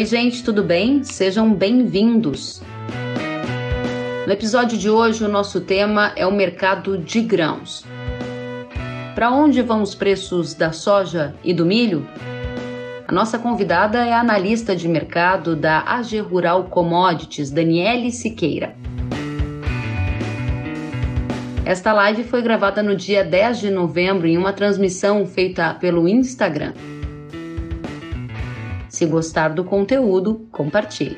Oi, gente, tudo bem? Sejam bem-vindos. No episódio de hoje, o nosso tema é o mercado de grãos. Para onde vão os preços da soja e do milho? A nossa convidada é a analista de mercado da AG Rural Commodities, Daniele Siqueira. Esta live foi gravada no dia 10 de novembro em uma transmissão feita pelo Instagram. Se gostar do conteúdo, compartilhe.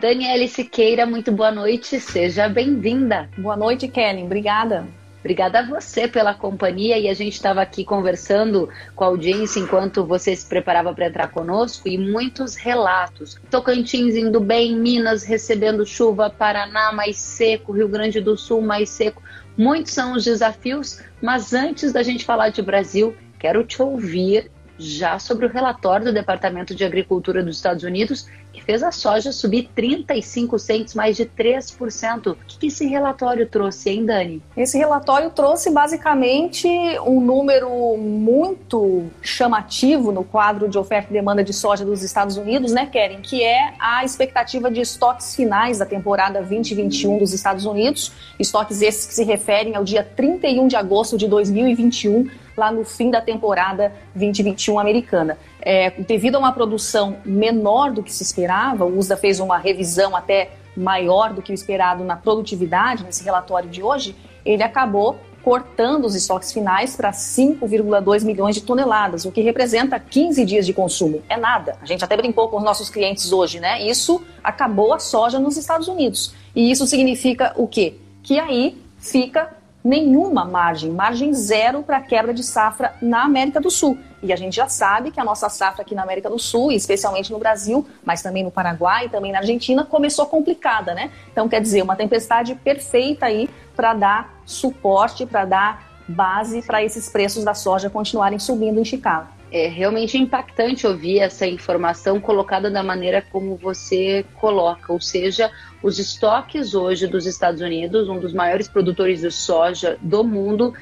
Daniele Siqueira, muito boa noite, seja bem-vinda. Boa noite, Kelly, obrigada. Obrigada a você pela companhia e a gente estava aqui conversando com a audiência enquanto você se preparava para entrar conosco e muitos relatos. Tocantins indo bem, Minas recebendo chuva, Paraná mais seco, Rio Grande do Sul mais seco. Muitos são os desafios, mas antes da gente falar de Brasil, quero te ouvir já sobre o relatório do Departamento de Agricultura dos Estados Unidos, que fez a soja subir 35 centos, mais de 3%. O que esse relatório trouxe, hein, Dani? Esse relatório trouxe basicamente um número muito chamativo no quadro de oferta e demanda de soja dos Estados Unidos, né, Keren? Que é a expectativa de estoques finais da temporada 2021 dos Estados Unidos. Estoques esses que se referem ao dia 31 de agosto de 2021 lá no fim da temporada 2021 americana. É, devido a uma produção menor do que se esperava, o USDA fez uma revisão até maior do que o esperado na produtividade, nesse relatório de hoje, ele acabou cortando os estoques finais para 5,2 milhões de toneladas, o que representa 15 dias de consumo. É nada. A gente até brincou com os nossos clientes hoje, né? Isso acabou a soja nos Estados Unidos. E isso significa o quê? Que aí fica nenhuma margem, margem zero para quebra de safra na América do Sul. E a gente já sabe que a nossa safra aqui na América do Sul, especialmente no Brasil, mas também no Paraguai e também na Argentina, começou complicada, né? Então, quer dizer, uma tempestade perfeita aí para dar suporte, para dar base para esses preços da soja continuarem subindo em Chicago. É realmente impactante ouvir essa informação colocada da maneira como você coloca, ou seja, os estoques hoje dos Estados Unidos, um dos maiores produtores de soja do mundo,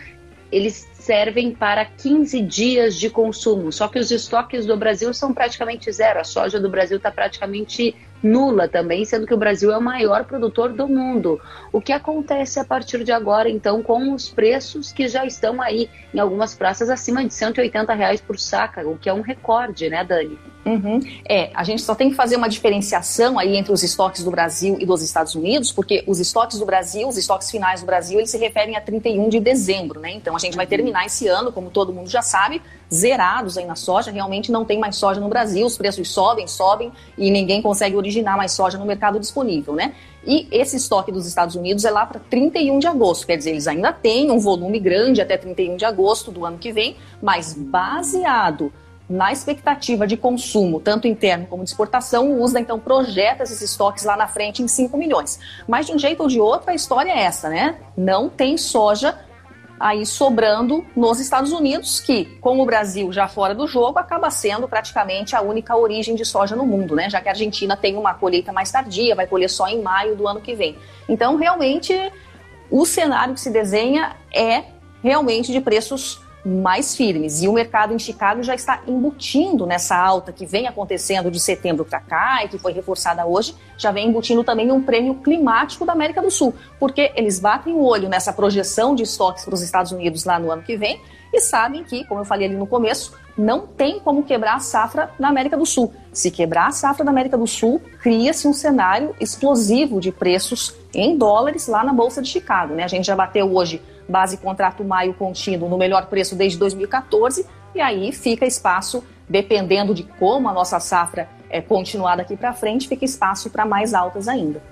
eles servem para 15 dias de consumo. Só que os estoques do Brasil são praticamente zero. A soja do Brasil está praticamente nula também, sendo que o Brasil é o maior produtor do mundo. O que acontece a partir de agora, então, com os preços que já estão aí em algumas praças acima de 180 reais por saca, o que é um recorde, né, Dani? Uhum. É, a gente só tem que fazer uma diferenciação aí entre os estoques do Brasil e dos Estados Unidos, porque os estoques do Brasil, os estoques finais do Brasil, eles se referem a 31 de dezembro, né? Então a gente vai uhum. terminar esse ano, como todo mundo já sabe, zerados aí na soja, realmente não tem mais soja no Brasil, os preços sobem, sobem e ninguém consegue originar mais soja no mercado disponível, né? E esse estoque dos Estados Unidos é lá para 31 de agosto, quer dizer, eles ainda têm um volume grande até 31 de agosto do ano que vem, mas baseado na expectativa de consumo, tanto interno como de exportação, o USDA então projeta esses estoques lá na frente em 5 milhões. Mas de um jeito ou de outro, a história é essa, né? Não tem soja aí sobrando nos Estados Unidos, que, com o Brasil já fora do jogo, acaba sendo praticamente a única origem de soja no mundo, né? Já que a Argentina tem uma colheita mais tardia, vai colher só em maio do ano que vem. Então, realmente, o cenário que se desenha é realmente de preços mais firmes. E o mercado em Chicago já está embutindo nessa alta que vem acontecendo de setembro para cá e que foi reforçada hoje, já vem embutindo também um prêmio climático da América do Sul, porque eles batem o olho nessa projeção de estoques para os Estados Unidos lá no ano que vem e sabem que, como eu falei ali no começo, não tem como quebrar a safra na América do Sul. Se quebrar a safra da América do Sul, cria-se um cenário explosivo de preços em dólares lá na Bolsa de Chicago. Né? A gente já bateu hoje base contrato maio contínuo no melhor preço desde 2014, e aí fica espaço, dependendo de como a nossa safra é continuar daqui para frente, fica espaço para mais altas ainda.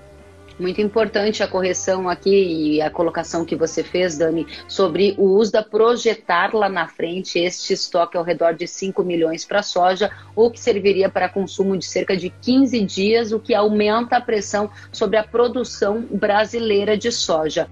Muito importante a correção aqui e a colocação que você fez, Dani, sobre o uso da projetar lá na frente este estoque ao redor de 5 milhões para soja, o que serviria para consumo de cerca de 15 dias, o que aumenta a pressão sobre a produção brasileira de soja.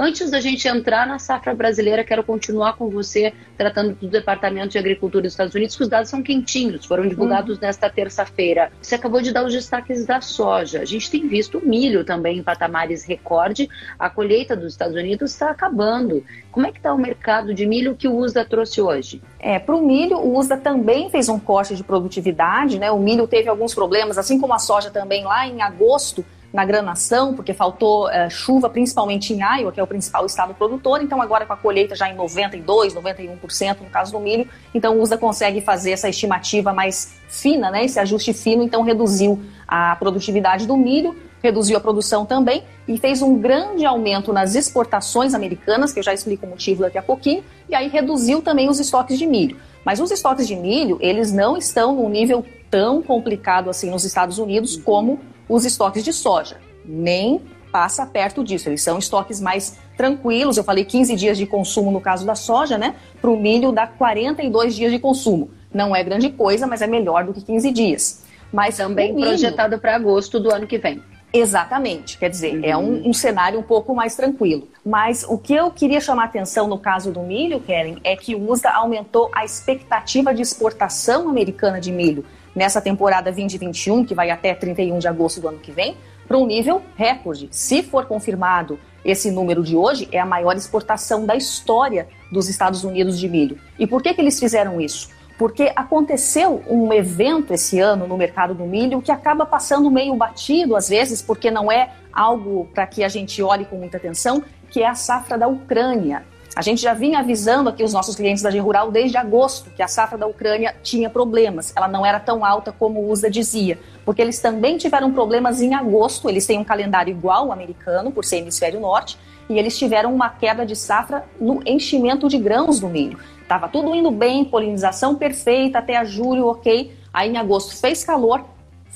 Antes da gente entrar na safra brasileira, quero continuar com você tratando do Departamento de Agricultura dos Estados Unidos, que os dados são quentinhos, foram divulgados uhum. nesta terça-feira. Você acabou de dar os destaques da soja. A gente tem visto o milho também em patamares recorde. A colheita dos Estados Unidos está acabando. Como é que está o mercado de milho que o USDA trouxe hoje? É, para o milho, o USDA também fez um corte de produtividade, né? O milho teve alguns problemas, assim como a soja também lá em agosto na granação, porque faltou uh, chuva, principalmente em Iowa, que é o principal estado produtor. Então, agora com a colheita já em 92%, 91% no caso do milho, então o consegue fazer essa estimativa mais fina, né, esse ajuste fino, então reduziu a produtividade do milho, reduziu a produção também e fez um grande aumento nas exportações americanas, que eu já explico o motivo daqui a pouquinho, e aí reduziu também os estoques de milho. Mas os estoques de milho, eles não estão num nível tão complicado assim nos Estados Unidos como os estoques de soja. Nem passa perto disso. Eles são estoques mais tranquilos. Eu falei 15 dias de consumo no caso da soja, né? Para o milho dá 42 dias de consumo. Não é grande coisa, mas é melhor do que 15 dias. Mas também milho... projetado para agosto do ano que vem. Exatamente, quer dizer, uhum. é um, uhum. um, cenário um pouco mais tranquilo. Mas o que eu queria chamar atenção no caso do milho, Keren, é que o USDA aumentou a expectativa de exportação americana de milho nessa temporada 2021, que vai até 31 de agosto do ano que vem, para um nível recorde. Se for confirmado esse número de hoje, é a maior exportação da história dos Estados Unidos de milho. E por que, que eles fizeram isso? Porque aconteceu um evento esse ano no mercado do milho que acaba passando meio batido às vezes, porque não é algo para que a gente olhe com muita atenção, que é a safra da Ucrânia. A gente já vinha avisando aqui os nossos clientes da Rural desde agosto que a safra da Ucrânia tinha problemas. Ela não era tão alta como o USA dizia, porque eles também tiveram problemas em agosto. Eles têm um calendário igual ao americano, por ser hemisfério norte, e eles tiveram uma queda de safra no enchimento de grãos do milho. Estava tudo indo bem, polinização perfeita até julho, ok. Aí em agosto fez calor,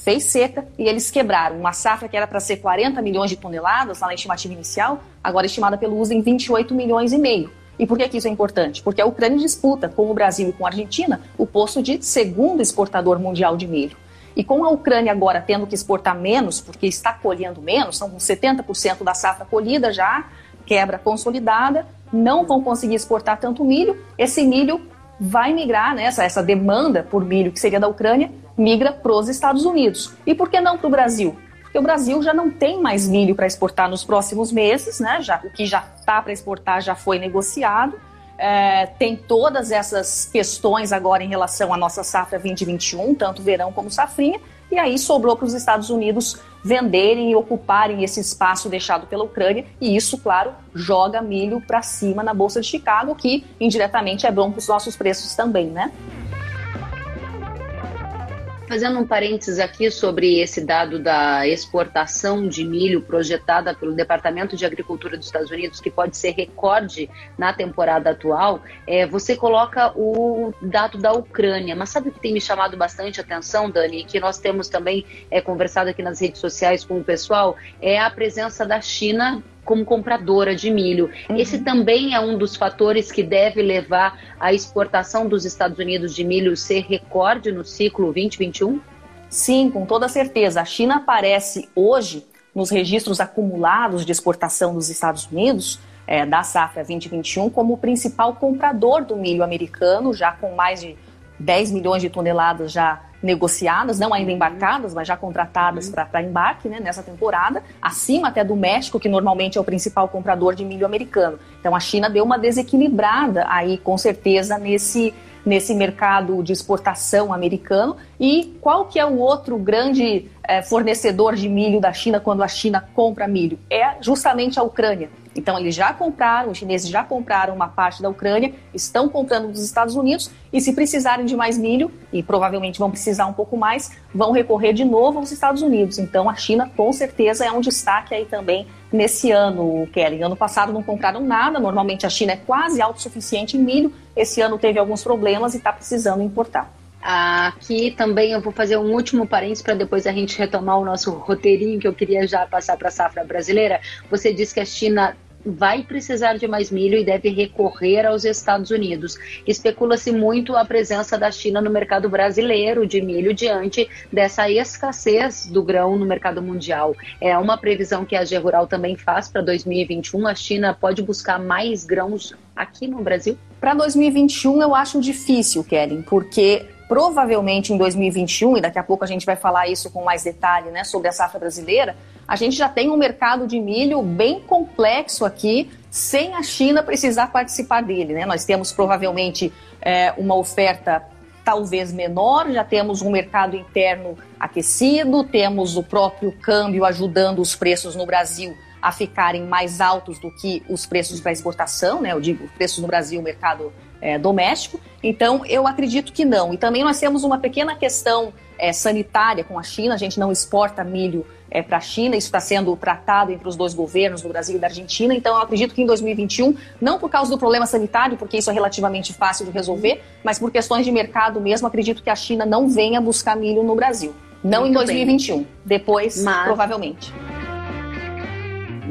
fez seca e eles quebraram uma safra que era para ser 40 milhões de toneladas lá na estimativa inicial, agora estimada pelo USA em 28 milhões e meio. E por que, que isso é importante? Porque a Ucrânia disputa com o Brasil e com a Argentina o posto de segundo exportador mundial de milho. E com a Ucrânia agora tendo que exportar menos, porque está colhendo menos, são 70% da safra colhida já, quebra consolidada, não vão conseguir exportar tanto milho, esse milho vai migrar, né, essa, essa demanda por milho que seria da Ucrânia, migra para os Estados Unidos. E por que não para o Brasil? Porque o Brasil já não tem mais milho para exportar nos próximos meses, né? Já, o que já está para exportar já foi negociado. É, tem todas essas questões agora em relação à nossa safra 2021, tanto verão como safrinha, e aí sobrou para os Estados Unidos venderem e ocuparem esse espaço deixado pela Ucrânia, e isso, claro, joga milho para cima na Bolsa de Chicago, que indiretamente é bom para os nossos preços também, né? Fazendo um parênteses aqui sobre esse dado da exportação de milho projetada pelo Departamento de Agricultura dos Estados Unidos, que pode ser recorde na temporada atual, é, você coloca o dado da Ucrânia. Mas sabe o que tem me chamado bastante atenção, Dani, que nós temos também é, conversado aqui nas redes sociais com o pessoal, é a presença da China como compradora de milho. Uhum. Esse também é um dos fatores que deve levar à exportação dos Estados Unidos de milho ser recorde no ciclo 2021? Sim, com toda certeza. A China aparece hoje nos registros acumulados de exportação dos Estados Unidos é, da safra 2021 como o principal comprador do milho americano, já com mais de 10 milhões de toneladas já negociadas, não ainda embarcadas, mas já contratadas uhum. para embarque né, nessa temporada, acima até do México, que normalmente é o principal comprador de milho americano. Então a China deu uma desequilibrada aí, com certeza, nesse, nesse mercado de exportação americano. E qual que é o outro grande é, fornecedor de milho da China quando a China compra milho? É justamente a Ucrânia. Então, eles já compraram, os chineses já compraram uma parte da Ucrânia, estão comprando dos Estados Unidos e, se precisarem de mais milho, e provavelmente vão precisar um pouco mais, vão recorrer de novo aos Estados Unidos. Então, a China, com certeza, é um destaque aí também nesse ano, Kelly. Ano passado não compraram nada, normalmente a China é quase autossuficiente em milho, esse ano teve alguns problemas e está precisando importar. Aqui também eu vou fazer um último parênteses para depois a gente retomar o nosso roteirinho que eu queria já passar para a safra brasileira. Você disse que a China vai precisar de mais milho e deve recorrer aos Estados Unidos. Especula-se muito a presença da China no mercado brasileiro de milho diante dessa escassez do grão no mercado mundial. É uma previsão que a G Rural também faz para 2021. A China pode buscar mais grãos aqui no Brasil? Para 2021 eu acho difícil, Kellen, porque provavelmente em 2021, e daqui a pouco a gente vai falar isso com mais detalhe né, sobre a safra brasileira, a gente já tem um mercado de milho bem complexo aqui, sem a China precisar participar dele. Né? Nós temos provavelmente é, uma oferta talvez menor, já temos um mercado interno aquecido, temos o próprio câmbio ajudando os preços no Brasil a ficarem mais altos do que os preços para exportação, né? Eu digo preços no Brasil, mercado é, doméstico. Então, eu acredito que não. E também nós temos uma pequena questão é, sanitária com a China. A gente não exporta milho é, para a China. Isso está sendo tratado entre os dois governos, do Brasil e da Argentina. Então, eu acredito que em 2021, não por causa do problema sanitário, porque isso é relativamente fácil de resolver, mas por questões de mercado mesmo, acredito que a China não venha buscar milho no Brasil. Não Muito em 2021. Bem. Depois, mas... provavelmente.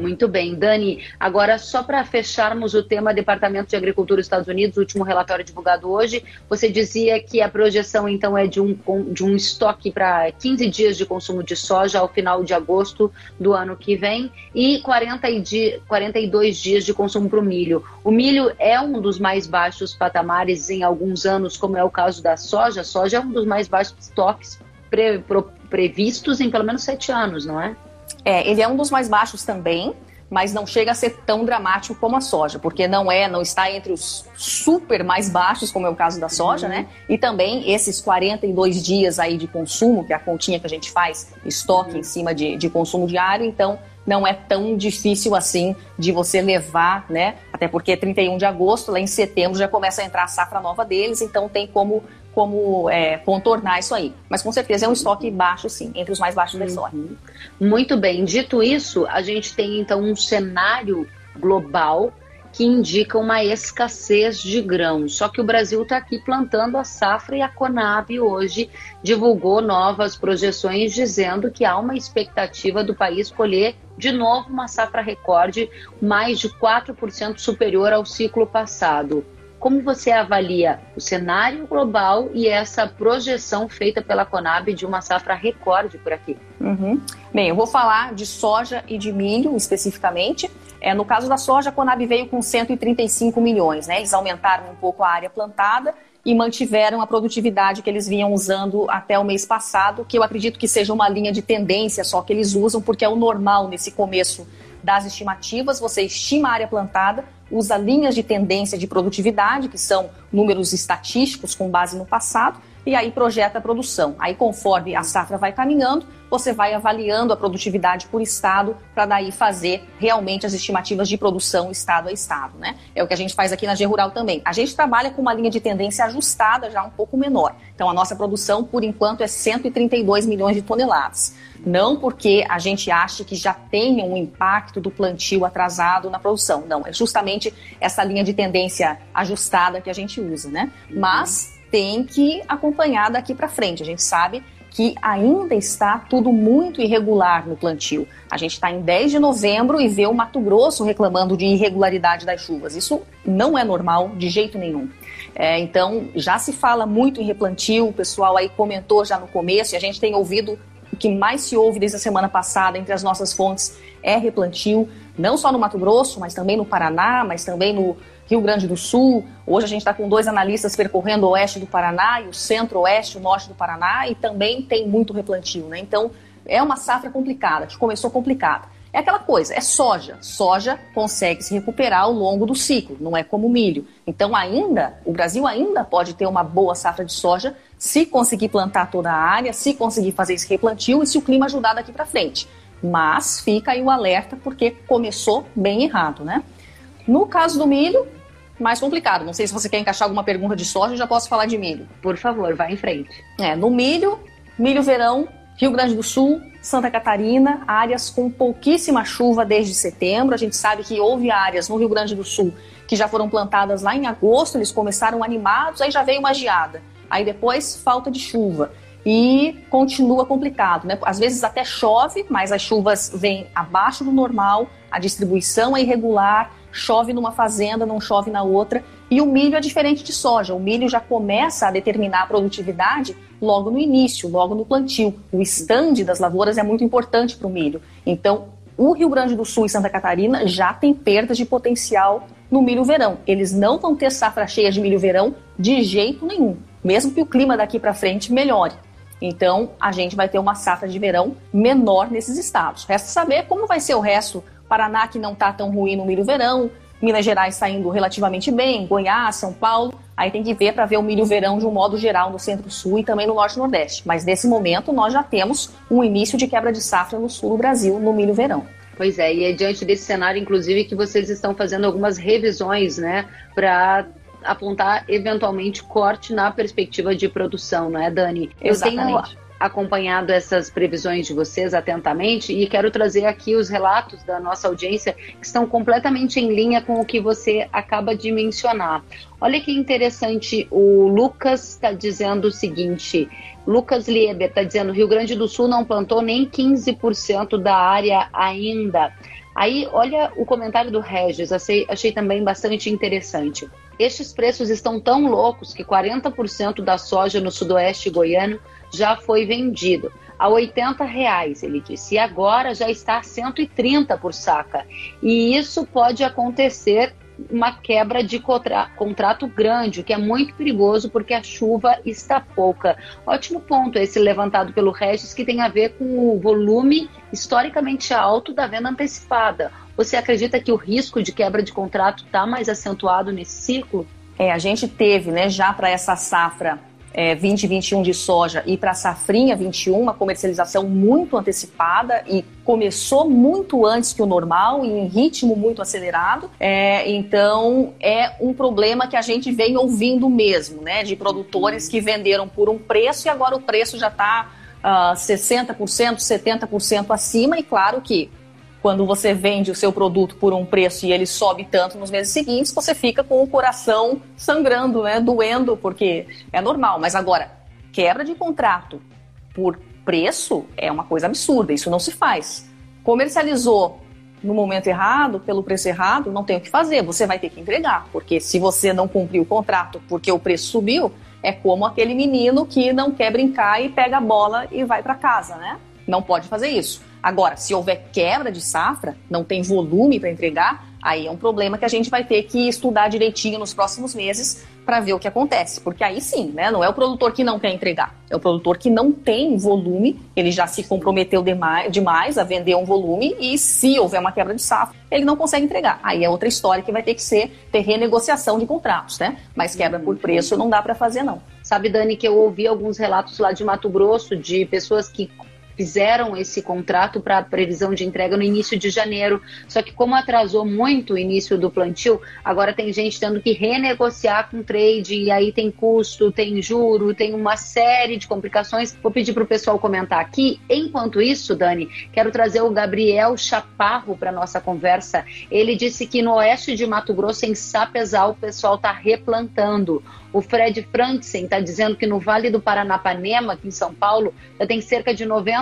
Muito bem, Dani. Agora, só para fecharmos o tema Departamento de Agricultura dos Estados Unidos, último relatório divulgado hoje, você dizia que a projeção então é de um, de um estoque para 15 dias de consumo de soja ao final de agosto do ano que vem e 40 e 42 dias de consumo para o milho. O milho é um dos mais baixos patamares em alguns anos, como é o caso da soja. A soja é um dos mais baixos estoques pre, pro, previstos em pelo menos sete anos, não é? É, ele é um dos mais baixos também, mas não chega a ser tão dramático como a soja, porque não é, não está entre os super mais baixos, como é o caso da soja, uhum. né? E também esses 42 dias aí de consumo, que é a continha que a gente faz, estoque uhum. em cima de, de consumo diário, então não é tão difícil assim de você levar, né? Até porque 31 de agosto, lá em setembro, já começa a entrar a safra nova deles, então tem como como é, contornar isso aí. Mas com certeza é um estoque baixo, sim, entre os mais baixos da história. Uhum. Muito bem. Dito isso, a gente tem então um cenário global que indica uma escassez de grãos. Só que o Brasil está aqui plantando a safra e a Conab hoje divulgou novas projeções dizendo que há uma expectativa do país colher de novo uma safra recorde, mais de 4% superior ao ciclo passado. Como você avalia o cenário global e essa projeção feita pela Conab de uma safra recorde por aqui? Uhum. Bem, eu vou falar de soja e de milho especificamente. É, no caso da soja, a Conab veio com 135 milhões, né? Eles aumentaram um pouco a área plantada e mantiveram a produtividade que eles vinham usando até o mês passado, que eu acredito que seja uma linha de tendência só que eles usam, porque é o normal nesse começo das estimativas, você estima a área plantada, usa linhas de tendência de produtividade, que são números estatísticos com base no passado, e aí projeta a produção. Aí, conforme a safra vai caminhando, você vai avaliando a produtividade por estado para daí fazer realmente as estimativas de produção estado a estado, né? É o que a gente faz aqui na G Rural também. A gente trabalha com uma linha de tendência ajustada já um pouco menor. Então, a nossa produção, por enquanto, é 132 milhões de toneladas. Não porque a gente acha que já tenha um impacto do plantio atrasado na produção. Não, é justamente essa linha de tendência ajustada que a gente usa, né? Mas tem que acompanhar daqui para frente. A gente sabe que ainda está tudo muito irregular no plantio. A gente está em 10 de novembro e vê o Mato Grosso reclamando de irregularidade das chuvas. Isso não é normal de jeito nenhum. É, então, já se fala muito em replantio, o pessoal aí comentou já no começo, e a gente tem ouvido o que mais se ouve desde a semana passada entre as nossas fontes é replantio, não só no Mato Grosso, mas também no Paraná, mas também no Rio Grande do Sul. Hoje a gente está com dois analistas percorrendo o oeste do Paraná e o centro-oeste, o norte do Paraná, e também tem muito replantio, né? Então é uma safra complicada, que começou complicada. É aquela coisa, é soja. Soja consegue se recuperar ao longo do ciclo, não é como milho. Então ainda, o Brasil ainda pode ter uma boa safra de soja se conseguir plantar toda a área, se conseguir fazer esse replantio e se o clima ajudar daqui para frente. Mas fica aí o alerta porque começou bem errado, né? No caso do milho, mais complicado. Não sei se você quer encaixar alguma pergunta de soja, eu já posso falar de milho. Por favor, vá em frente. É, no milho, milho verão, Rio Grande do Sul, Santa Catarina, áreas com pouquíssima chuva desde setembro. A gente sabe que houve áreas no Rio Grande do Sul que já foram plantadas lá em agosto, eles começaram animados, aí já veio uma geada. Aí depois falta de chuva e continua complicado, né? Às vezes até chove, mas as chuvas vêm abaixo do normal, a distribuição é irregular, chove numa fazenda, não chove na outra. E o milho é diferente de soja. O milho já começa a determinar a produtividade logo no início, logo no plantio. O estande das lavouras é muito importante para o milho. Então, o Rio Grande do Sul e Santa Catarina já tem perdas de potencial no milho verão. Eles não vão ter safra cheia de milho verão de jeito nenhum, mesmo que o clima daqui para frente melhore. Então, a gente vai ter uma safra de verão menor nesses estados. Resta saber como vai ser o resto. Paraná, que não está tão ruim no milho verão, Minas Gerais está indo relativamente bem, Goiás, São Paulo. Aí tem que ver para ver o milho verão de um modo geral no Centro-Sul e também no Norte Nordeste. Mas nesse momento nós já temos um início de quebra de safra no sul do Brasil no milho verão. Pois é, e é diante desse cenário, inclusive, que vocês estão fazendo algumas revisões, né, para apontar eventualmente corte na perspectiva de produção, não é, Dani? Exatamente. Eu tenho acompanhado essas previsões de vocês atentamente e quero trazer aqui os relatos da nossa audiência que estão completamente em linha com o que você acaba de mencionar. Olha que interessante, o Lucas está dizendo o seguinte: Lucas Lieber está dizendo Rio Grande do Sul não plantou nem 15% da área ainda. Aí, olha o comentário do Regis, achei, achei também bastante interessante. Estes preços estão tão loucos que 40% da soja no sudoeste goiano já foi vendido a 80 reais, ele disse, e agora já está a 130 por saca. E isso pode acontecer uma quebra de contra contrato grande, o que é muito perigoso porque a chuva está pouca. Ótimo ponto esse levantado pelo Regis, que tem a ver com o volume historicamente alto da venda antecipada. Você acredita que o risco de quebra de contrato está mais acentuado nesse ciclo? É, a gente teve, né, já para essa safra é, 2021 de soja e para a safrinha 21, uma comercialização muito antecipada e começou muito antes que o normal e em ritmo muito acelerado. É, então é um problema que a gente vem ouvindo mesmo, né? De produtores que venderam por um preço e agora o preço já está uh, 60%, 70% acima, e claro que quando você vende o seu produto por um preço e ele sobe tanto nos meses seguintes, você fica com o coração sangrando, né, doendo, porque é normal. Mas agora, quebra de contrato por preço é uma coisa absurda, isso não se faz. Comercializou no momento errado, pelo preço errado, não tem o que fazer, você vai ter que entregar, porque se você não cumpriu o contrato porque o preço subiu, é como aquele menino que não quer brincar e pega a bola e vai para casa, né? Não pode fazer isso. Agora, se houver quebra de safra, não tem volume para entregar, aí é um problema que a gente vai ter que estudar direitinho nos próximos meses para ver o que acontece. Porque aí sim, né? Não é o produtor que não quer entregar, é o produtor que não tem volume, ele já se comprometeu demais a vender um volume e se houver uma quebra de safra, ele não consegue entregar. Aí é outra história que vai ter que ser ter renegociação de contratos, né? Mas quebra por preço não dá para fazer não. Sabe, Dani, que eu ouvi alguns relatos lá de Mato Grosso de pessoas que fizeram esse contrato para previsão de entrega no início de janeiro. Só que como atrasou muito o início do plantio, agora tem gente tendo que renegociar com trade e aí tem custo, tem juro, tem uma série de complicações. Vou pedir para o pessoal comentar aqui. Enquanto isso, Dani, quero trazer o Gabriel Chaparro para nossa conversa. Ele disse que no oeste de Mato Grosso, em Sapezal, o pessoal está replantando. O Fred Franksen está dizendo que no Vale do Paranapanema, aqui em São Paulo, já tem cerca de 90%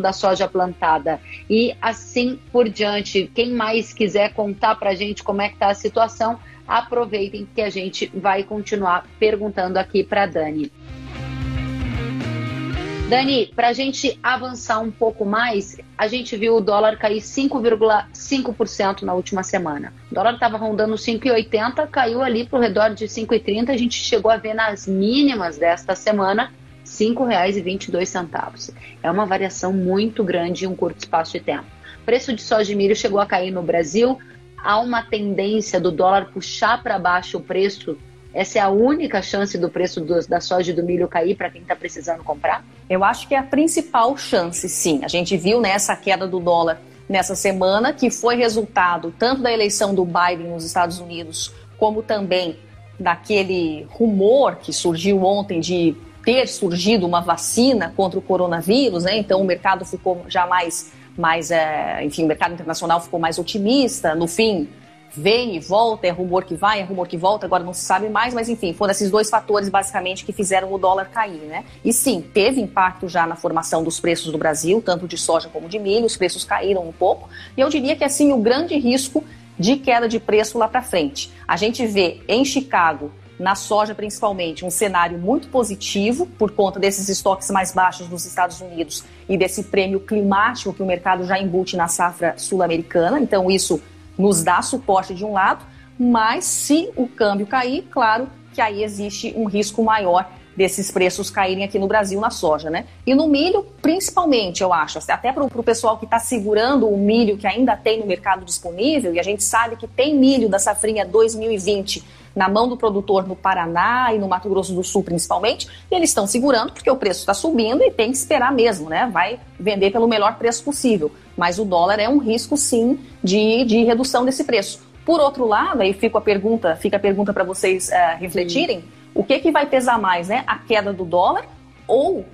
da soja plantada. E assim por diante. Quem mais quiser contar para a gente como é que está a situação, aproveitem que a gente vai continuar perguntando aqui para Dani. Dani, para a gente avançar um pouco mais, a gente viu o dólar cair 5,5% na última semana. O dólar estava rondando 5,80, caiu ali para o redor de 5,30. A gente chegou a ver nas mínimas desta semana R$ 5,22. É uma variação muito grande em um curto espaço de tempo. O preço de soja e milho chegou a cair no Brasil. Há uma tendência do dólar puxar para baixo o preço essa é a única chance do preço do, da soja e do milho cair para quem está precisando comprar? Eu acho que é a principal chance, sim. A gente viu nessa queda do dólar nessa semana, que foi resultado tanto da eleição do Biden nos Estados Unidos, como também daquele rumor que surgiu ontem de ter surgido uma vacina contra o coronavírus, né? Então o mercado ficou já mais, mais é, enfim, o mercado internacional ficou mais otimista. No fim, vem e volta, é rumor que vai, é rumor que volta, agora não se sabe mais, mas enfim, foram esses dois fatores basicamente que fizeram o dólar cair, né? E sim, teve impacto já na formação dos preços do Brasil, tanto de soja como de milho, os preços caíram um pouco, e eu diria que assim o grande risco de queda de preço lá para frente. A gente vê em Chicago na soja principalmente, um cenário muito positivo por conta desses estoques mais baixos nos Estados Unidos e desse prêmio climático que o mercado já embute na safra sul-americana. Então, isso nos dá suporte de um lado, mas se o câmbio cair, claro que aí existe um risco maior desses preços caírem aqui no Brasil na soja, né? E no milho, principalmente, eu acho, até para o pessoal que está segurando o milho que ainda tem no mercado disponível, e a gente sabe que tem milho da safrinha 2020 na mão do produtor no Paraná e no Mato Grosso do Sul, principalmente, e eles estão segurando porque o preço está subindo e tem que esperar mesmo, né? Vai vender pelo melhor preço possível. Mas o dólar é um risco, sim, de, de redução desse preço. Por outro lado, aí fica a pergunta, fica a pergunta para vocês uh, refletirem. O que, que vai pesar mais, né? A queda do dólar ou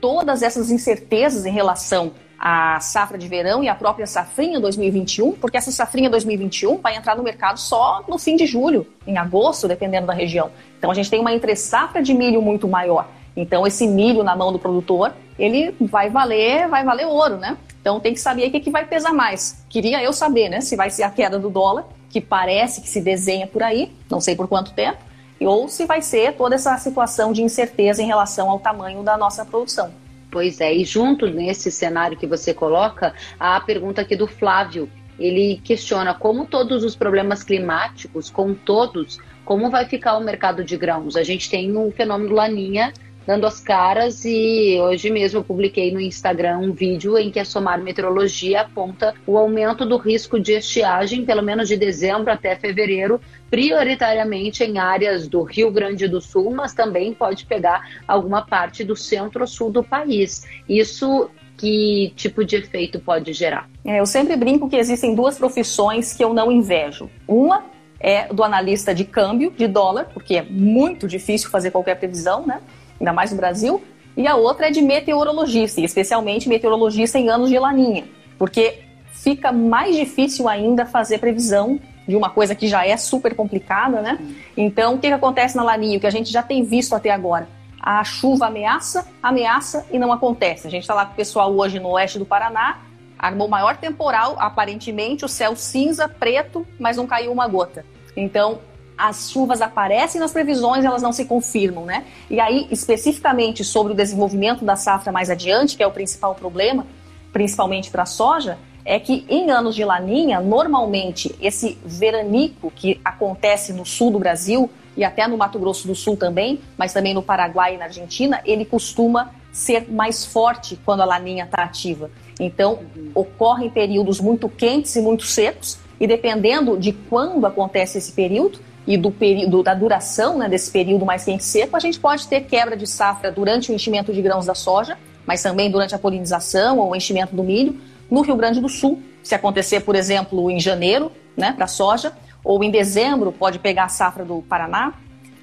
todas essas incertezas em relação a safra de verão e a própria safrinha 2021, porque essa safrinha 2021 vai entrar no mercado só no fim de julho, em agosto, dependendo da região. Então a gente tem uma entre safra de milho muito maior. Então esse milho na mão do produtor, ele vai valer, vai valer ouro, né? Então tem que saber o que, que vai pesar mais. Queria eu saber, né? Se vai ser a queda do dólar, que parece que se desenha por aí, não sei por quanto tempo, ou se vai ser toda essa situação de incerteza em relação ao tamanho da nossa produção. Pois é, e junto nesse cenário que você coloca, a pergunta aqui do Flávio. Ele questiona como todos os problemas climáticos, com todos, como vai ficar o mercado de grãos? A gente tem um fenômeno laninha dando as caras e hoje mesmo eu publiquei no Instagram um vídeo em que a Somar Meteorologia aponta o aumento do risco de estiagem, pelo menos de dezembro até fevereiro, prioritariamente em áreas do Rio Grande do Sul, mas também pode pegar alguma parte do centro-sul do país. Isso que tipo de efeito pode gerar? É, eu sempre brinco que existem duas profissões que eu não invejo. Uma é do analista de câmbio de dólar, porque é muito difícil fazer qualquer previsão, né? Ainda mais no Brasil, e a outra é de meteorologista, especialmente meteorologista em anos de laninha, porque fica mais difícil ainda fazer previsão de uma coisa que já é super complicada, né? Então, o que, que acontece na laninha? O que a gente já tem visto até agora? A chuva ameaça, ameaça e não acontece. A gente está lá com o pessoal hoje no oeste do Paraná, armou maior temporal, aparentemente o céu cinza, preto, mas não caiu uma gota. Então, as chuvas aparecem nas previsões, elas não se confirmam, né? E aí, especificamente sobre o desenvolvimento da safra mais adiante, que é o principal problema, principalmente para a soja, é que em anos de laninha, normalmente esse veranico que acontece no sul do Brasil e até no Mato Grosso do Sul também, mas também no Paraguai e na Argentina, ele costuma ser mais forte quando a laninha está ativa. Então, ocorrem períodos muito quentes e muito secos, e dependendo de quando acontece esse período, e do período da duração né, desse período mais quente seco, a gente pode ter quebra de safra durante o enchimento de grãos da soja, mas também durante a polinização ou o enchimento do milho. No Rio Grande do Sul, se acontecer, por exemplo, em janeiro, né, para soja, ou em dezembro, pode pegar a safra do Paraná,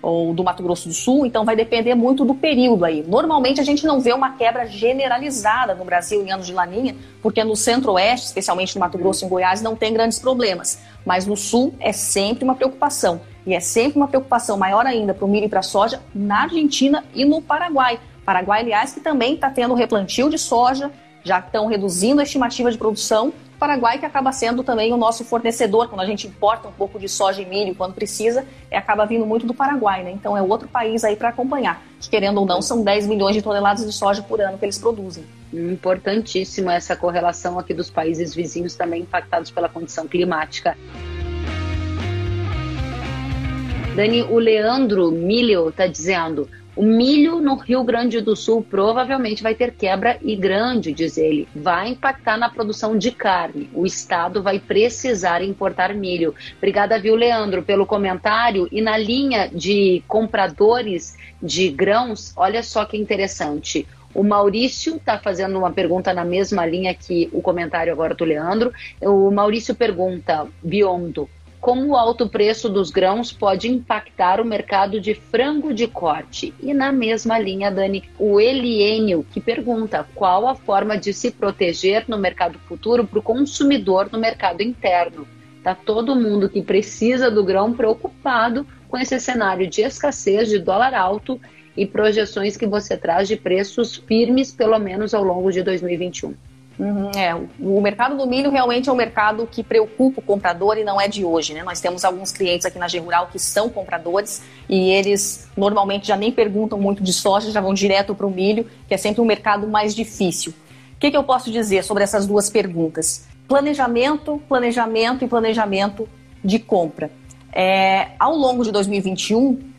ou do Mato Grosso do Sul, então vai depender muito do período aí. Normalmente a gente não vê uma quebra generalizada no Brasil em anos de laninha, porque no centro-oeste, especialmente no Mato Grosso e em Goiás, não tem grandes problemas. Mas no sul é sempre uma preocupação. E é sempre uma preocupação maior ainda para o milho e para a soja na Argentina e no Paraguai. Paraguai, aliás, que também está tendo replantio de soja, já estão reduzindo a estimativa de produção. Paraguai que acaba sendo também o nosso fornecedor, quando a gente importa um pouco de soja e milho quando precisa, é, acaba vindo muito do Paraguai, né? Então é outro país aí para acompanhar. Querendo ou não, são 10 milhões de toneladas de soja por ano que eles produzem. Importantíssimo essa correlação aqui dos países vizinhos também impactados pela condição climática. Dani, o Leandro Milho está dizendo: o milho no Rio Grande do Sul provavelmente vai ter quebra e grande, diz ele. Vai impactar na produção de carne. O Estado vai precisar importar milho. Obrigada, viu, Leandro, pelo comentário. E na linha de compradores de grãos, olha só que interessante. O Maurício está fazendo uma pergunta na mesma linha que o comentário agora do Leandro. O Maurício pergunta, Biondo, como o alto preço dos grãos pode impactar o mercado de frango de corte. E na mesma linha, Dani, o Eliênio que pergunta qual a forma de se proteger no mercado futuro para o consumidor no mercado interno. Tá todo mundo que precisa do grão preocupado com esse cenário de escassez de dólar alto e projeções que você traz de preços firmes, pelo menos ao longo de 2021. Uhum, é, o mercado do milho realmente é um mercado que preocupa o comprador e não é de hoje, né? Nós temos alguns clientes aqui na G Rural que são compradores e eles normalmente já nem perguntam muito de soja, já vão direto para o milho, que é sempre um mercado mais difícil. O que, que eu posso dizer sobre essas duas perguntas? Planejamento, planejamento e planejamento de compra. É, ao longo de 2021,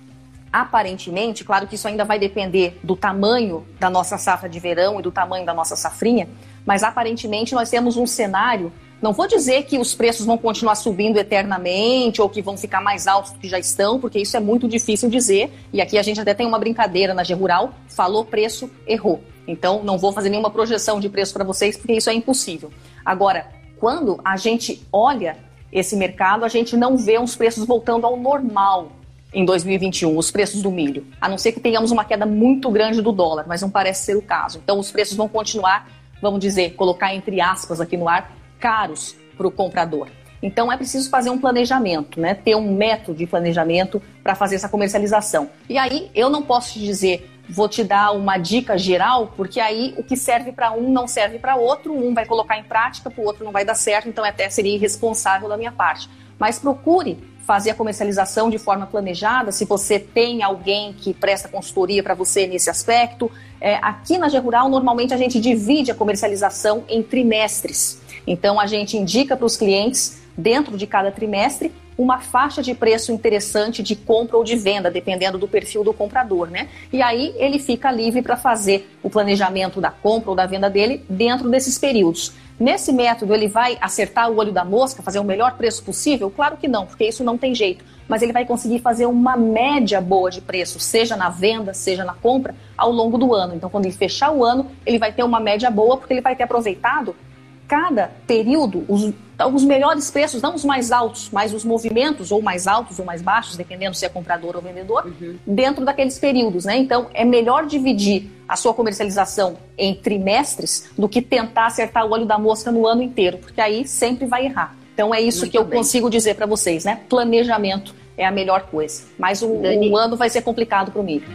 aparentemente, claro que isso ainda vai depender do tamanho da nossa safra de verão e do tamanho da nossa safrinha, mas aparentemente nós temos um cenário. Não vou dizer que os preços vão continuar subindo eternamente ou que vão ficar mais altos do que já estão, porque isso é muito difícil dizer. E aqui a gente até tem uma brincadeira na G Rural: falou preço, errou. Então não vou fazer nenhuma projeção de preço para vocês, porque isso é impossível. Agora, quando a gente olha esse mercado, a gente não vê os preços voltando ao normal em 2021, os preços do milho. A não ser que tenhamos uma queda muito grande do dólar, mas não parece ser o caso. Então os preços vão continuar vamos dizer, colocar entre aspas aqui no ar, caros para o comprador. Então é preciso fazer um planejamento, né? ter um método de planejamento para fazer essa comercialização. E aí eu não posso te dizer, vou te dar uma dica geral, porque aí o que serve para um não serve para outro, um vai colocar em prática, para o outro não vai dar certo, então até seria irresponsável da minha parte. Mas procure fazer a comercialização de forma planejada, se você tem alguém que presta consultoria para você nesse aspecto. É, aqui na G Rural, normalmente a gente divide a comercialização em trimestres. Então, a gente indica para os clientes, dentro de cada trimestre, uma faixa de preço interessante de compra ou de venda, dependendo do perfil do comprador, né? E aí ele fica livre para fazer o planejamento da compra ou da venda dele dentro desses períodos. Nesse método, ele vai acertar o olho da mosca, fazer o melhor preço possível? Claro que não, porque isso não tem jeito. Mas ele vai conseguir fazer uma média boa de preço, seja na venda, seja na compra, ao longo do ano. Então, quando ele fechar o ano, ele vai ter uma média boa, porque ele vai ter aproveitado cada período, os, os melhores preços, não os mais altos, mas os movimentos, ou mais altos ou mais baixos, dependendo se é comprador ou vendedor, uhum. dentro daqueles períodos. Né? Então, é melhor dividir a sua comercialização em trimestres do que tentar acertar o olho da mosca no ano inteiro, porque aí sempre vai errar. Então, é isso Muito que eu bem. consigo dizer para vocês, né? Planejamento é a melhor coisa. Mas o, o ano vai ser complicado para o milho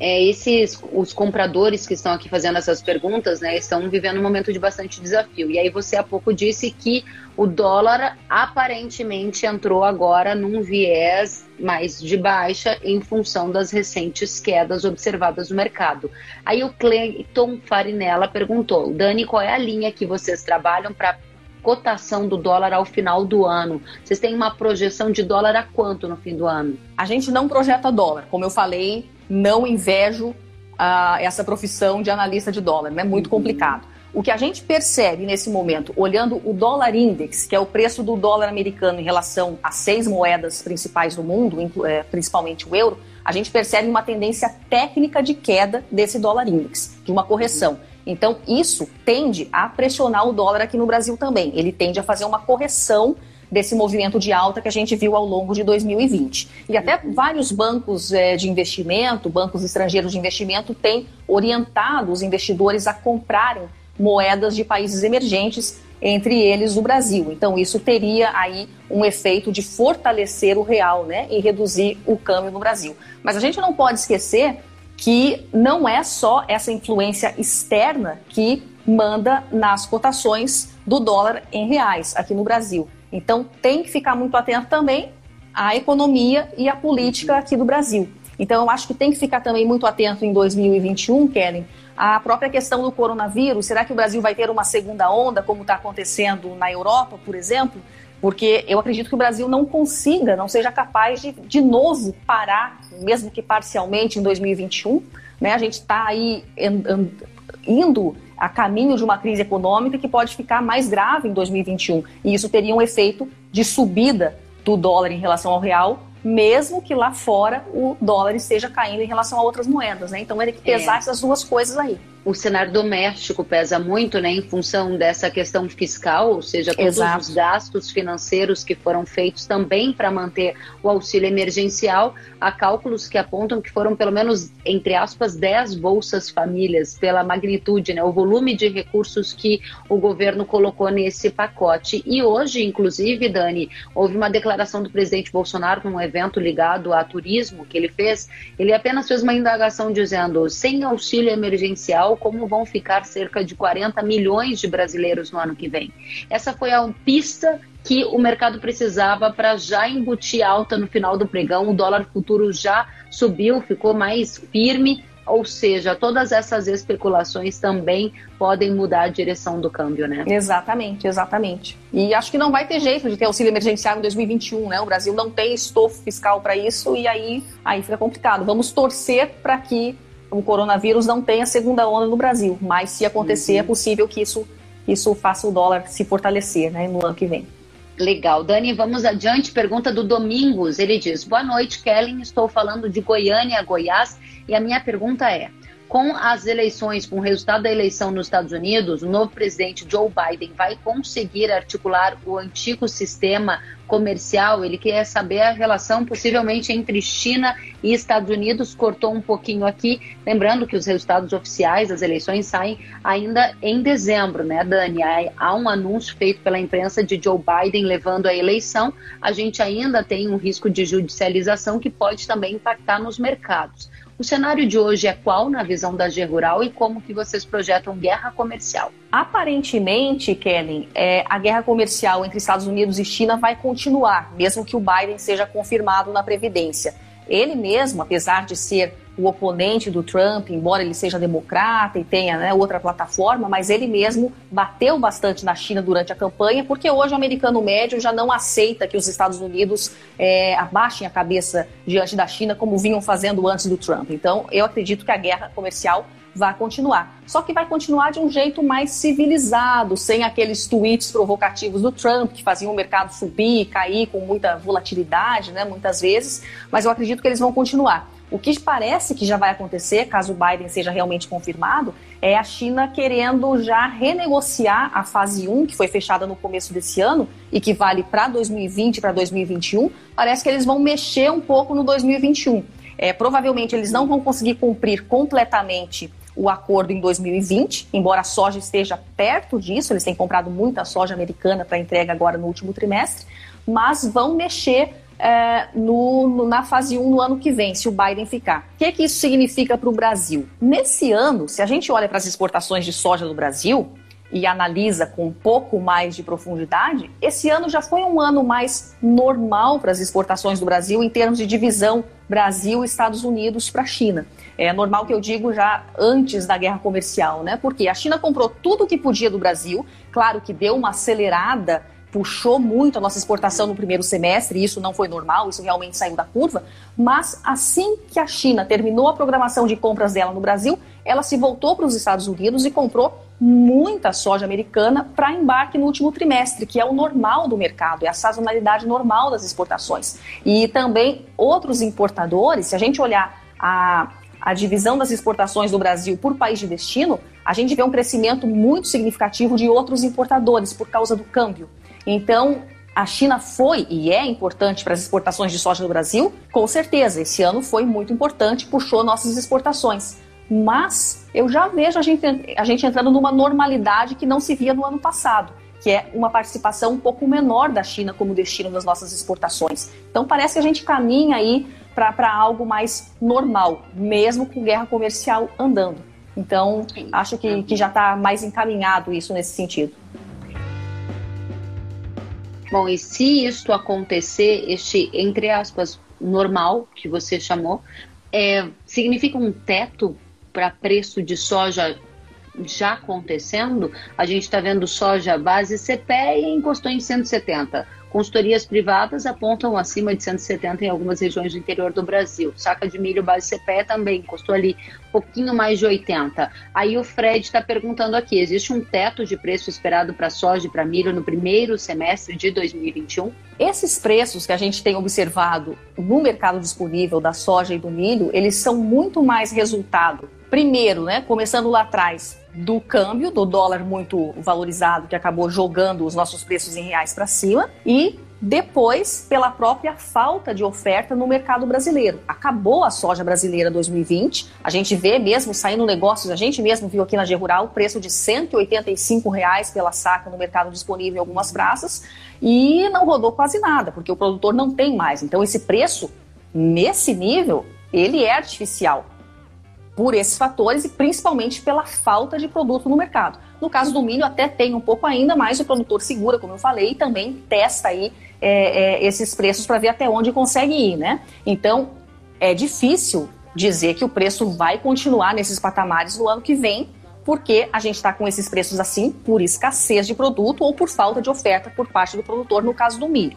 é, esses os compradores que estão aqui fazendo essas perguntas, né, estão vivendo um momento de bastante desafio. E aí você há pouco disse que o dólar aparentemente entrou agora num viés mais de baixa em função das recentes quedas observadas no mercado. Aí o Cleiton Farinella perguntou: Dani, qual é a linha que vocês trabalham para cotação do dólar ao final do ano? Vocês têm uma projeção de dólar a quanto no fim do ano? A gente não projeta dólar. Como eu falei, não invejo uh, essa profissão de analista de dólar, é né? muito uhum. complicado. O que a gente percebe nesse momento, olhando o dólar index, que é o preço do dólar americano em relação às seis moedas principais do mundo, é, principalmente o euro, a gente percebe uma tendência técnica de queda desse dólar index, de uma correção. Então, isso tende a pressionar o dólar aqui no Brasil também. Ele tende a fazer uma correção desse movimento de alta que a gente viu ao longo de 2020. E até vários bancos é, de investimento, bancos estrangeiros de investimento, têm orientado os investidores a comprarem moedas de países emergentes, entre eles o Brasil. Então, isso teria aí um efeito de fortalecer o real né, e reduzir o câmbio no Brasil. Mas a gente não pode esquecer que não é só essa influência externa que manda nas cotações do dólar em reais aqui no Brasil. Então tem que ficar muito atento também à economia e à política aqui do Brasil. Então eu acho que tem que ficar também muito atento em 2021, Kellen, à própria questão do coronavírus. Será que o Brasil vai ter uma segunda onda, como está acontecendo na Europa, por exemplo? Porque eu acredito que o Brasil não consiga, não seja capaz de, de novo, parar, mesmo que parcialmente em 2021. Né? A gente está aí indo a caminho de uma crise econômica que pode ficar mais grave em 2021. E isso teria um efeito de subida do dólar em relação ao real, mesmo que lá fora o dólar esteja caindo em relação a outras moedas. Né? Então, ele tem que pesar é. essas duas coisas aí. O cenário doméstico pesa muito, né, em função dessa questão fiscal, ou seja, todos Exato. os gastos financeiros que foram feitos também para manter o auxílio emergencial. Há cálculos que apontam que foram pelo menos, entre aspas, 10 bolsas famílias, pela magnitude, né, o volume de recursos que o governo colocou nesse pacote. E hoje, inclusive, Dani, houve uma declaração do presidente Bolsonaro num evento ligado a turismo que ele fez. Ele apenas fez uma indagação dizendo: sem auxílio emergencial, como vão ficar cerca de 40 milhões de brasileiros no ano que vem. Essa foi a pista que o mercado precisava para já embutir alta no final do pregão. O dólar futuro já subiu, ficou mais firme, ou seja, todas essas especulações também podem mudar a direção do câmbio, né? Exatamente, exatamente. E acho que não vai ter jeito de ter auxílio emergencial em 2021, né? O Brasil não tem estofo fiscal para isso e aí, aí fica complicado. Vamos torcer para que o coronavírus não tem a segunda onda no Brasil, mas se acontecer, é uhum. é possível que isso, isso faça o dólar se fortalecer né, no ano que vem. Legal. Dani, vamos adiante. Pergunta do Domingos. Ele diz: Boa noite, Kellen. Estou falando de Goiânia, Goiás. E a minha pergunta é: com as eleições, com o resultado da eleição nos Estados Unidos, o novo presidente Joe Biden vai conseguir articular o antigo sistema comercial? Ele quer saber a relação possivelmente entre China e Estados Unidos. Cortou um pouquinho aqui, lembrando que os resultados oficiais das eleições saem ainda em dezembro, né, Dani? Há um anúncio feito pela imprensa de Joe Biden levando a eleição. A gente ainda tem um risco de judicialização que pode também impactar nos mercados. O cenário de hoje é qual na visão da G Rural e como que vocês projetam guerra comercial? Aparentemente, Kellen, é, a guerra comercial entre Estados Unidos e China vai continuar, mesmo que o Biden seja confirmado na Previdência. Ele mesmo, apesar de ser o oponente do Trump, embora ele seja democrata e tenha né, outra plataforma, mas ele mesmo bateu bastante na China durante a campanha, porque hoje o americano médio já não aceita que os Estados Unidos é, abaixem a cabeça diante da China como vinham fazendo antes do Trump. Então, eu acredito que a guerra comercial vai continuar. Só que vai continuar de um jeito mais civilizado, sem aqueles tweets provocativos do Trump, que faziam o mercado subir e cair com muita volatilidade, né, muitas vezes. Mas eu acredito que eles vão continuar. O que parece que já vai acontecer, caso o Biden seja realmente confirmado, é a China querendo já renegociar a fase 1, que foi fechada no começo desse ano e que vale para 2020 e para 2021. Parece que eles vão mexer um pouco no 2021. É, provavelmente eles não vão conseguir cumprir completamente o acordo em 2020, embora a soja esteja perto disso, eles têm comprado muita soja americana para entrega agora no último trimestre, mas vão mexer é, no, no, na fase 1 no ano que vem, se o Biden ficar. O que, que isso significa para o Brasil? Nesse ano, se a gente olha para as exportações de soja do Brasil e analisa com um pouco mais de profundidade, esse ano já foi um ano mais normal para as exportações do Brasil em termos de divisão Brasil, Estados Unidos para a China. É normal que eu digo já antes da guerra comercial, né? Porque a China comprou tudo o que podia do Brasil, claro que deu uma acelerada puxou muito a nossa exportação no primeiro semestre, isso não foi normal, isso realmente saiu da curva, mas assim que a China terminou a programação de compras dela no Brasil, ela se voltou para os Estados Unidos e comprou muita soja americana para embarque no último trimestre, que é o normal do mercado, é a sazonalidade normal das exportações. E também outros importadores, se a gente olhar a, a divisão das exportações do Brasil por país de destino, a gente vê um crescimento muito significativo de outros importadores por causa do câmbio. Então, a China foi e é importante para as exportações de soja do Brasil? Com certeza, esse ano foi muito importante, puxou nossas exportações. Mas eu já vejo a gente, a gente entrando numa normalidade que não se via no ano passado, que é uma participação um pouco menor da China como destino das nossas exportações. Então parece que a gente caminha aí para algo mais normal, mesmo com guerra comercial andando. Então, acho que, que já está mais encaminhado isso nesse sentido. Bom, e se isto acontecer, este, entre aspas, normal, que você chamou, é, significa um teto para preço de soja já acontecendo? A gente está vendo soja base CPE e encostou em 170. Consultorias privadas apontam acima de 170 em algumas regiões do interior do Brasil. Saca de milho base CPE também custou ali um pouquinho mais de 80. Aí o Fred está perguntando aqui: existe um teto de preço esperado para soja e para milho no primeiro semestre de 2021? Esses preços que a gente tem observado no mercado disponível da soja e do milho, eles são muito mais resultado primeiro, né, começando lá atrás, do câmbio, do dólar muito valorizado, que acabou jogando os nossos preços em reais para cima, e depois pela própria falta de oferta no mercado brasileiro. Acabou a soja brasileira 2020, a gente vê mesmo saindo negócios, a gente mesmo viu aqui na G Rural o preço de 185 reais pela saca no mercado disponível em algumas praças, e não rodou quase nada, porque o produtor não tem mais. Então esse preço, nesse nível, ele é artificial por esses fatores e principalmente pela falta de produto no mercado. No caso do milho, até tem um pouco ainda, mas o produtor segura, como eu falei, e também testa aí é, é, esses preços para ver até onde consegue ir, né? Então, é difícil dizer que o preço vai continuar nesses patamares no ano que vem, porque a gente está com esses preços assim por escassez de produto ou por falta de oferta por parte do produtor, no caso do milho.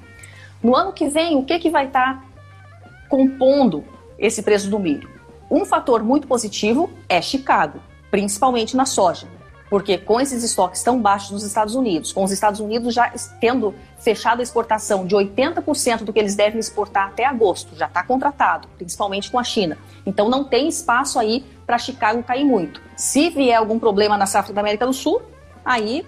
No ano que vem, o que, que vai estar tá compondo esse preço do milho? Um fator muito positivo é Chicago, principalmente na soja, porque com esses estoques tão baixos nos Estados Unidos, com os Estados Unidos já tendo fechado a exportação de 80% do que eles devem exportar até agosto, já está contratado, principalmente com a China. Então não tem espaço aí para Chicago cair muito. Se vier algum problema na safra da América do Sul, aí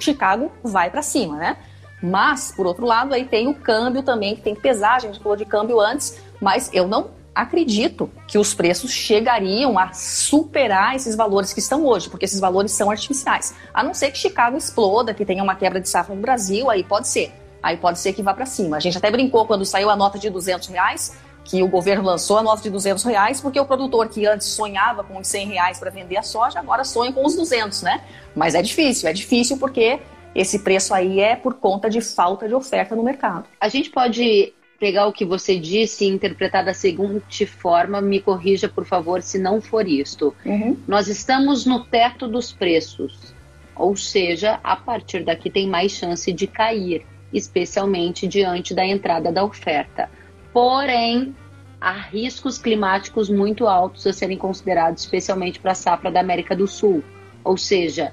Chicago vai para cima, né? Mas, por outro lado, aí tem o câmbio também, que tem que pesar, a gente falou de câmbio antes, mas eu não acredito que os preços chegariam a superar esses valores que estão hoje, porque esses valores são artificiais. A não ser que Chicago exploda, que tenha uma quebra de safra no Brasil, aí pode ser. Aí pode ser que vá para cima. A gente até brincou quando saiu a nota de 200 reais, que o governo lançou a nota de 200 reais, porque o produtor que antes sonhava com os 100 reais para vender a soja, agora sonha com os 200, né? Mas é difícil, é difícil porque esse preço aí é por conta de falta de oferta no mercado. A gente pode pegar o que você disse e interpretar da seguinte forma, me corrija, por favor, se não for isto. Uhum. Nós estamos no teto dos preços, ou seja, a partir daqui tem mais chance de cair, especialmente diante da entrada da oferta. Porém, há riscos climáticos muito altos a serem considerados, especialmente para a safra da América do Sul. Ou seja,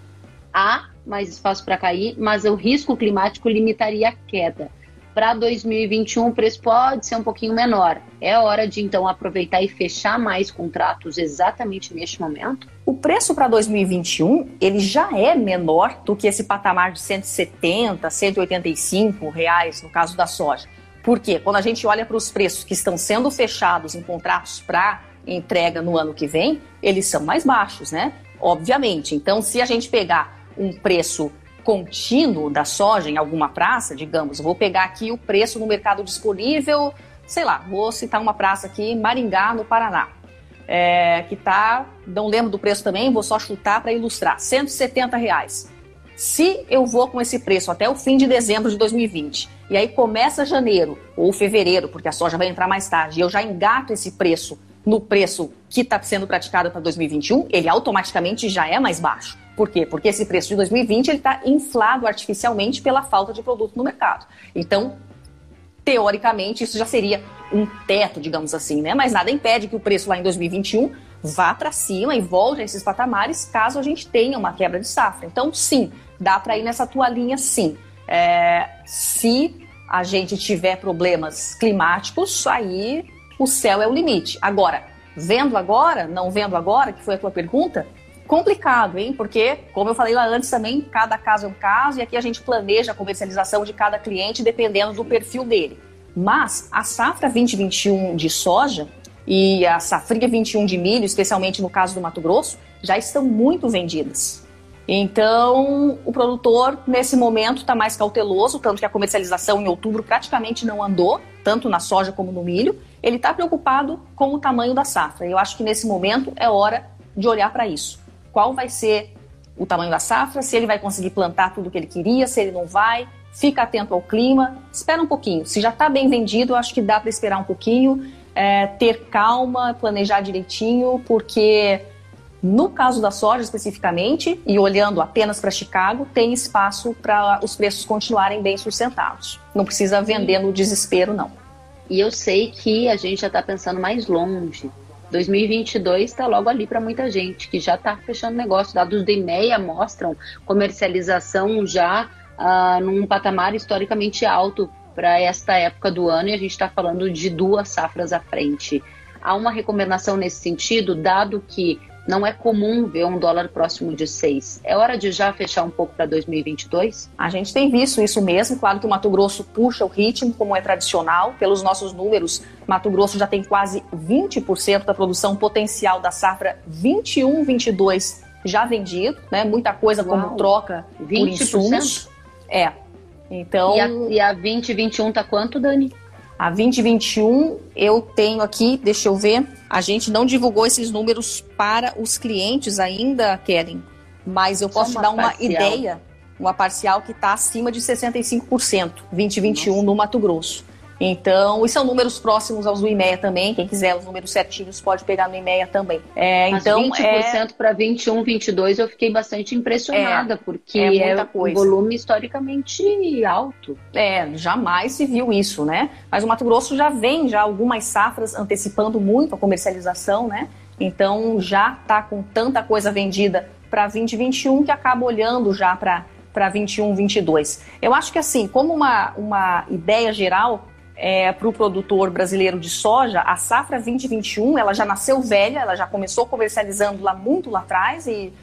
há mais espaço para cair, mas o risco climático limitaria a queda para 2021 o preço pode ser um pouquinho menor. É hora de então aproveitar e fechar mais contratos exatamente neste momento? O preço para 2021 ele já é menor do que esse patamar de 170, 185 reais no caso da soja. Porque quando a gente olha para os preços que estão sendo fechados em contratos para entrega no ano que vem, eles são mais baixos, né? Obviamente. Então, se a gente pegar um preço contínuo da soja em alguma praça, digamos, vou pegar aqui o preço no mercado disponível, sei lá, vou citar uma praça aqui, Maringá, no Paraná, é, que tá, não lembro do preço também, vou só chutar para ilustrar, 170 reais. Se eu vou com esse preço até o fim de dezembro de 2020, e aí começa janeiro ou fevereiro, porque a soja vai entrar mais tarde, e eu já engato esse preço no preço que está sendo praticado para 2021, ele automaticamente já é mais baixo. Por quê? Porque esse preço de 2020 está inflado artificialmente pela falta de produto no mercado. Então, teoricamente, isso já seria um teto, digamos assim, né? Mas nada impede que o preço lá em 2021 vá para cima e volte a esses patamares caso a gente tenha uma quebra de safra. Então, sim, dá para ir nessa tua linha, sim. É, se a gente tiver problemas climáticos, aí o céu é o limite. Agora, vendo agora, não vendo agora, que foi a tua pergunta, complicado, hein? Porque, como eu falei lá antes também, cada caso é um caso e aqui a gente planeja a comercialização de cada cliente dependendo do perfil dele. Mas a safra 2021 de soja e a safrinha 21 de milho, especialmente no caso do Mato Grosso, já estão muito vendidas. Então, o produtor, nesse momento, está mais cauteloso, tanto que a comercialização em outubro praticamente não andou, tanto na soja como no milho. Ele está preocupado com o tamanho da safra. Eu acho que nesse momento é hora de olhar para isso qual vai ser o tamanho da safra, se ele vai conseguir plantar tudo que ele queria, se ele não vai. Fica atento ao clima, espera um pouquinho. Se já está bem vendido, acho que dá para esperar um pouquinho, é, ter calma, planejar direitinho, porque No caso da soja especificamente, e olhando apenas para Chicago, tem espaço para os preços continuarem bem sustentados. Não precisa vender no desespero, não. E eu sei que a gente já está pensando mais longe. 2022 está logo ali para muita gente que já está fechando negócio. Dados do IMEA mostram comercialização já uh, num patamar historicamente alto para esta época do ano e a gente está falando de duas safras à frente. Há uma recomendação nesse sentido, dado que não é comum ver um dólar próximo de 6. É hora de já fechar um pouco para 2022? A gente tem visto isso mesmo. Claro que o Mato Grosso puxa o ritmo, como é tradicional. Pelos nossos números, Mato Grosso já tem quase 20% da produção potencial da safra 21-22 já vendido, né? Muita coisa Uau. como troca 20%? por insumos. É. Então. E a, e a 2021 tá quanto, Dani? A 2021 eu tenho aqui, deixa eu ver, a gente não divulgou esses números para os clientes ainda, Kellen, mas eu posso te dar uma parcial. ideia, uma parcial que está acima de 65%, 2021 Nossa. no Mato Grosso. Então, e são números próximos aos do IMEA também. Quem quiser os números certinhos pode pegar no IMEA também. É, Mas então, 20% é... para 21, 22 eu fiquei bastante impressionada, é, porque é, é um volume historicamente alto. É, jamais se viu isso, né? Mas o Mato Grosso já vem já algumas safras antecipando muito a comercialização, né? Então já está com tanta coisa vendida para 2021 que acaba olhando já para para 21, 22. Eu acho que assim, como uma, uma ideia geral, é, para o produtor brasileiro de soja, a safra 2021 ela já nasceu velha, ela já começou comercializando lá muito lá atrás e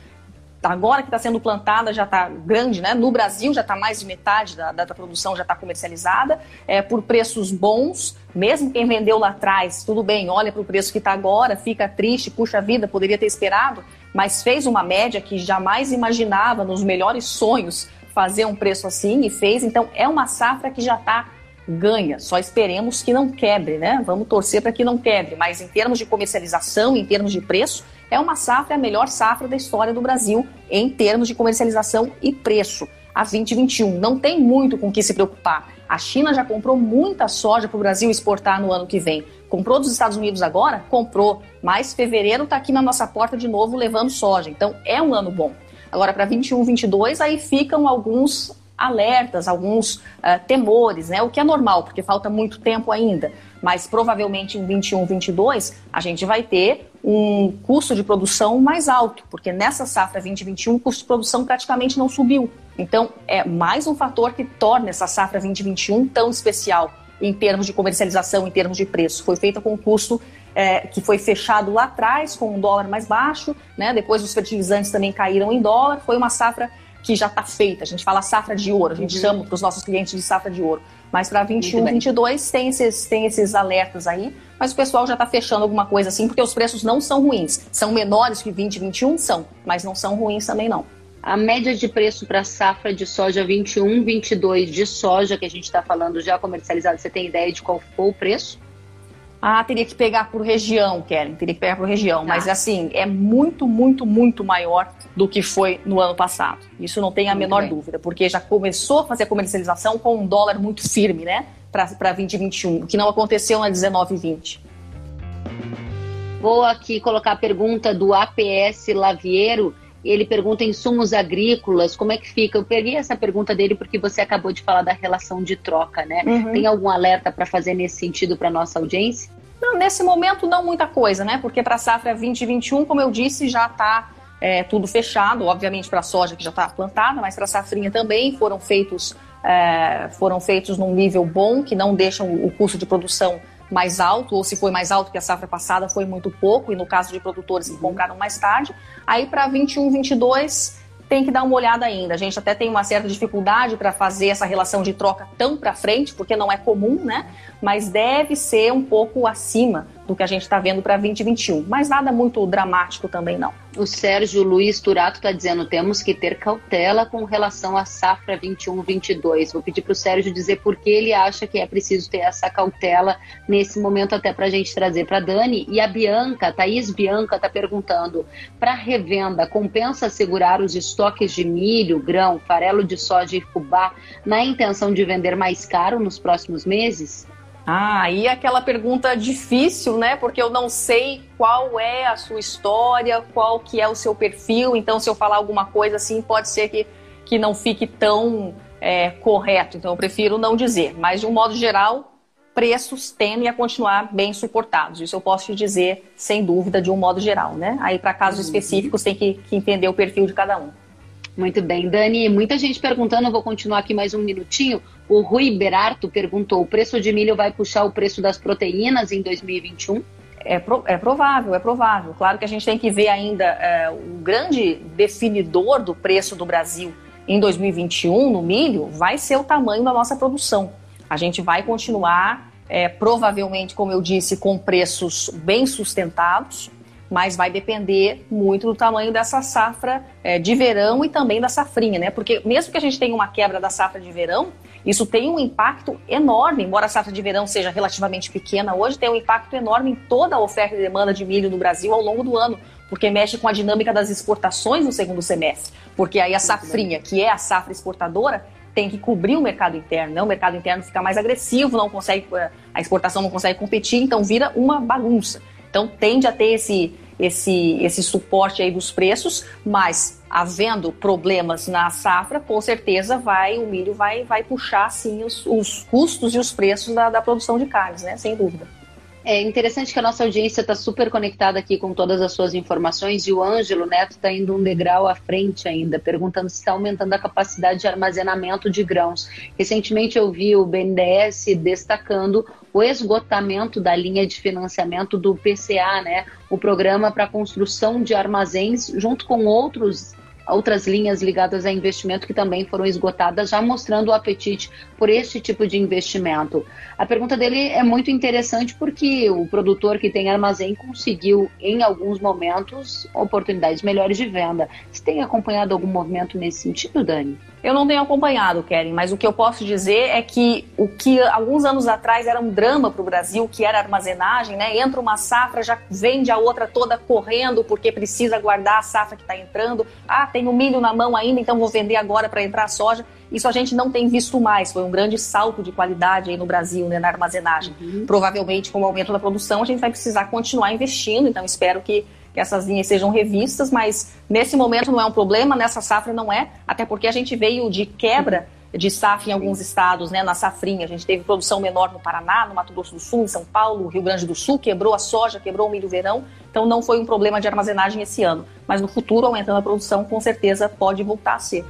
agora que está sendo plantada já está grande, né? No Brasil já está mais de metade da, da, da produção já está comercializada é, por preços bons. Mesmo quem vendeu lá atrás, tudo bem, olha para o preço que está agora, fica triste, puxa vida, poderia ter esperado, mas fez uma média que jamais imaginava nos melhores sonhos fazer um preço assim e fez. Então é uma safra que já está ganha. Só esperemos que não quebre, né? Vamos torcer para que não quebre. Mas em termos de comercialização, em termos de preço, é uma safra, a melhor safra da história do Brasil em termos de comercialização e preço. A 2021 não tem muito com que se preocupar. A China já comprou muita soja para o Brasil exportar no ano que vem. Comprou dos Estados Unidos agora? Comprou. Mas fevereiro está aqui na nossa porta de novo levando soja. Então é um ano bom. Agora, para 21, 22, aí ficam alguns alertas, alguns uh, temores, né? O que é normal, porque falta muito tempo ainda. Mas provavelmente em 21, 22, a gente vai ter um custo de produção mais alto, porque nessa safra 2021 o custo de produção praticamente não subiu. Então, é mais um fator que torna essa safra 2021 tão especial em termos de comercialização, em termos de preço. Foi feita com um custo é, que foi fechado lá atrás, com um dólar mais baixo, né? depois os fertilizantes também caíram em dólar. Foi uma safra que já está feita. A gente fala safra de ouro, a gente uhum. chama para os nossos clientes de safra de ouro. Mas para 21, 22 tem esses, tem esses alertas aí, mas o pessoal já está fechando alguma coisa assim, porque os preços não são ruins. São menores que 20, 21, são, mas não são ruins também não. A média de preço para safra de soja 21, 22 de soja que a gente está falando já comercializado, você tem ideia de qual foi o preço? Ah, teria que pegar por região, Kellen, teria que pegar por região. Tá. Mas assim, é muito, muito, muito maior do que foi no ano passado. Isso não tem a muito menor bem. dúvida, porque já começou a fazer a comercialização com um dólar muito firme, né? Para 2021, o que não aconteceu na 19,20. Vou aqui colocar a pergunta do APS Laviero ele pergunta insumos agrícolas, como é que fica? Eu peguei essa pergunta dele porque você acabou de falar da relação de troca, né? Uhum. Tem algum alerta para fazer nesse sentido para nossa audiência? Não, nesse momento não muita coisa, né? Porque para a safra 2021, como eu disse, já está é, tudo fechado, obviamente para a soja que já está plantada, mas para a safrinha também foram feitos, é, foram feitos num nível bom, que não deixam o custo de produção mais alto, ou se foi mais alto que a safra passada, foi muito pouco, e no caso de produtores que uhum. compraram mais tarde. Aí para 21, 22 tem que dar uma olhada ainda. A gente até tem uma certa dificuldade para fazer essa relação de troca tão para frente, porque não é comum, né? Mas deve ser um pouco acima do que a gente está vendo para 2021. Mas nada muito dramático também não. O Sérgio Luiz Turato está dizendo temos que ter cautela com relação à safra 21-22. Vou pedir para o Sérgio dizer por que ele acha que é preciso ter essa cautela nesse momento até para a gente trazer para Dani. E a Bianca, Thaís Bianca, está perguntando, para revenda, compensa segurar os estoques de milho, grão, farelo de soja e fubá na intenção de vender mais caro nos próximos meses? Ah, e aquela pergunta difícil, né? Porque eu não sei qual é a sua história, qual que é o seu perfil. Então, se eu falar alguma coisa assim, pode ser que, que não fique tão é, correto. Então, eu prefiro não dizer. Mas, de um modo geral, preços tendem a continuar bem suportados. Isso eu posso te dizer, sem dúvida, de um modo geral, né? Aí, para casos uhum. específicos, tem que, que entender o perfil de cada um. Muito bem, Dani. Muita gente perguntando, eu vou continuar aqui mais um minutinho. O Rui Berarto perguntou: o preço de milho vai puxar o preço das proteínas em 2021? É, pro, é provável, é provável. Claro que a gente tem que ver ainda é, o grande definidor do preço do Brasil em 2021 no milho vai ser o tamanho da nossa produção. A gente vai continuar, é, provavelmente, como eu disse, com preços bem sustentados mas vai depender muito do tamanho dessa safra é, de verão e também da safrinha, né? Porque mesmo que a gente tenha uma quebra da safra de verão, isso tem um impacto enorme, embora a safra de verão seja relativamente pequena hoje, tem um impacto enorme em toda a oferta e demanda de milho no Brasil ao longo do ano, porque mexe com a dinâmica das exportações no segundo semestre. Porque aí a safrinha, que é a safra exportadora, tem que cobrir o mercado interno, né? O mercado interno fica mais agressivo, não consegue, a exportação não consegue competir, então vira uma bagunça. Então tende a ter esse, esse, esse suporte aí dos preços, mas havendo problemas na safra, com certeza vai o milho vai, vai puxar sim os, os custos e os preços da, da produção de carnes, né? Sem dúvida. É interessante que a nossa audiência está super conectada aqui com todas as suas informações e o Ângelo Neto está indo um degrau à frente ainda, perguntando se está aumentando a capacidade de armazenamento de grãos. Recentemente eu vi o BNDES destacando o esgotamento da linha de financiamento do PCA, né? O programa para construção de armazéns, junto com outros outras linhas ligadas a investimento que também foram esgotadas, já mostrando o apetite por este tipo de investimento. A pergunta dele é muito interessante porque o produtor que tem armazém conseguiu, em alguns momentos, oportunidades melhores de venda. Você tem acompanhado algum movimento nesse sentido, Dani? Eu não tenho acompanhado, Keren, mas o que eu posso dizer é que o que alguns anos atrás era um drama para o Brasil, que era armazenagem, né? Entra uma safra, já vende a outra toda correndo porque precisa guardar a safra que está entrando. Ah, tenho milho na mão ainda, então vou vender agora para entrar a soja. Isso a gente não tem visto mais. Foi um grande salto de qualidade aí no Brasil, né, na armazenagem. Uhum. Provavelmente, com o aumento da produção, a gente vai precisar continuar investindo. Então, espero que que essas linhas sejam revistas, mas nesse momento não é um problema, nessa safra não é, até porque a gente veio de quebra de safra em alguns estados, né, na safrinha. A gente teve produção menor no Paraná, no Mato Grosso do Sul, em São Paulo, Rio Grande do Sul, quebrou a soja, quebrou o milho verão, então não foi um problema de armazenagem esse ano. Mas no futuro, aumentando a produção, com certeza pode voltar a ser.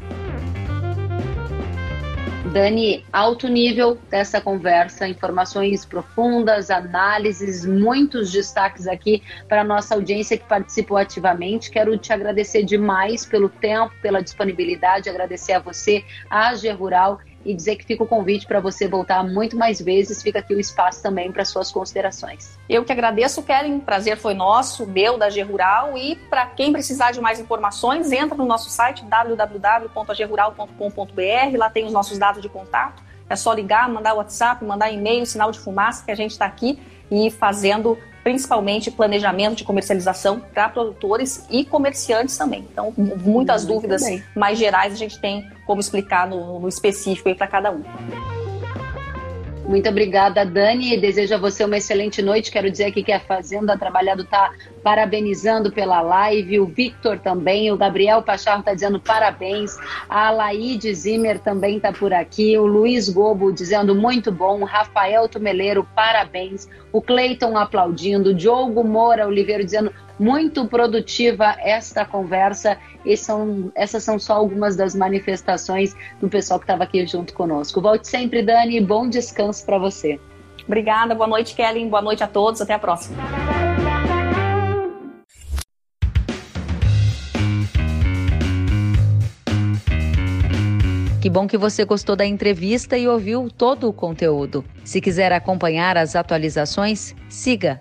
Dani, alto nível dessa conversa, informações profundas, análises, muitos destaques aqui para a nossa audiência que participou ativamente. Quero te agradecer demais pelo tempo, pela disponibilidade, agradecer a você, a AG Rural e dizer que fica o convite para você voltar muito mais vezes. Fica aqui o espaço também para suas considerações. Eu que agradeço, Kellen. Prazer foi nosso, meu, da G Rural. E para quem precisar de mais informações, entra no nosso site www.agrural.com.br. Lá tem os nossos dados de contato. É só ligar, mandar WhatsApp, mandar e-mail, sinal de fumaça, que a gente está aqui e fazendo principalmente planejamento de comercialização para produtores e comerciantes também. Então, muitas Muito dúvidas mais gerais a gente tem como explicar no, no específico para cada um. Muito obrigada, Dani. Desejo a você uma excelente noite. Quero dizer aqui que a Fazenda Trabalhado está parabenizando pela live. O Victor também. O Gabriel Pacharro está dizendo parabéns. A Laide Zimmer também está por aqui. O Luiz Gobo dizendo muito bom. Rafael Tumeleiro, parabéns. O Cleiton aplaudindo. Diogo Moura Oliveira dizendo muito produtiva esta conversa. São, essas são só algumas das manifestações do pessoal que estava aqui junto conosco. Volte sempre, Dani. Bom descanso para você. Obrigada. Boa noite, Kelly. Boa noite a todos. Até a próxima. Que bom que você gostou da entrevista e ouviu todo o conteúdo. Se quiser acompanhar as atualizações, siga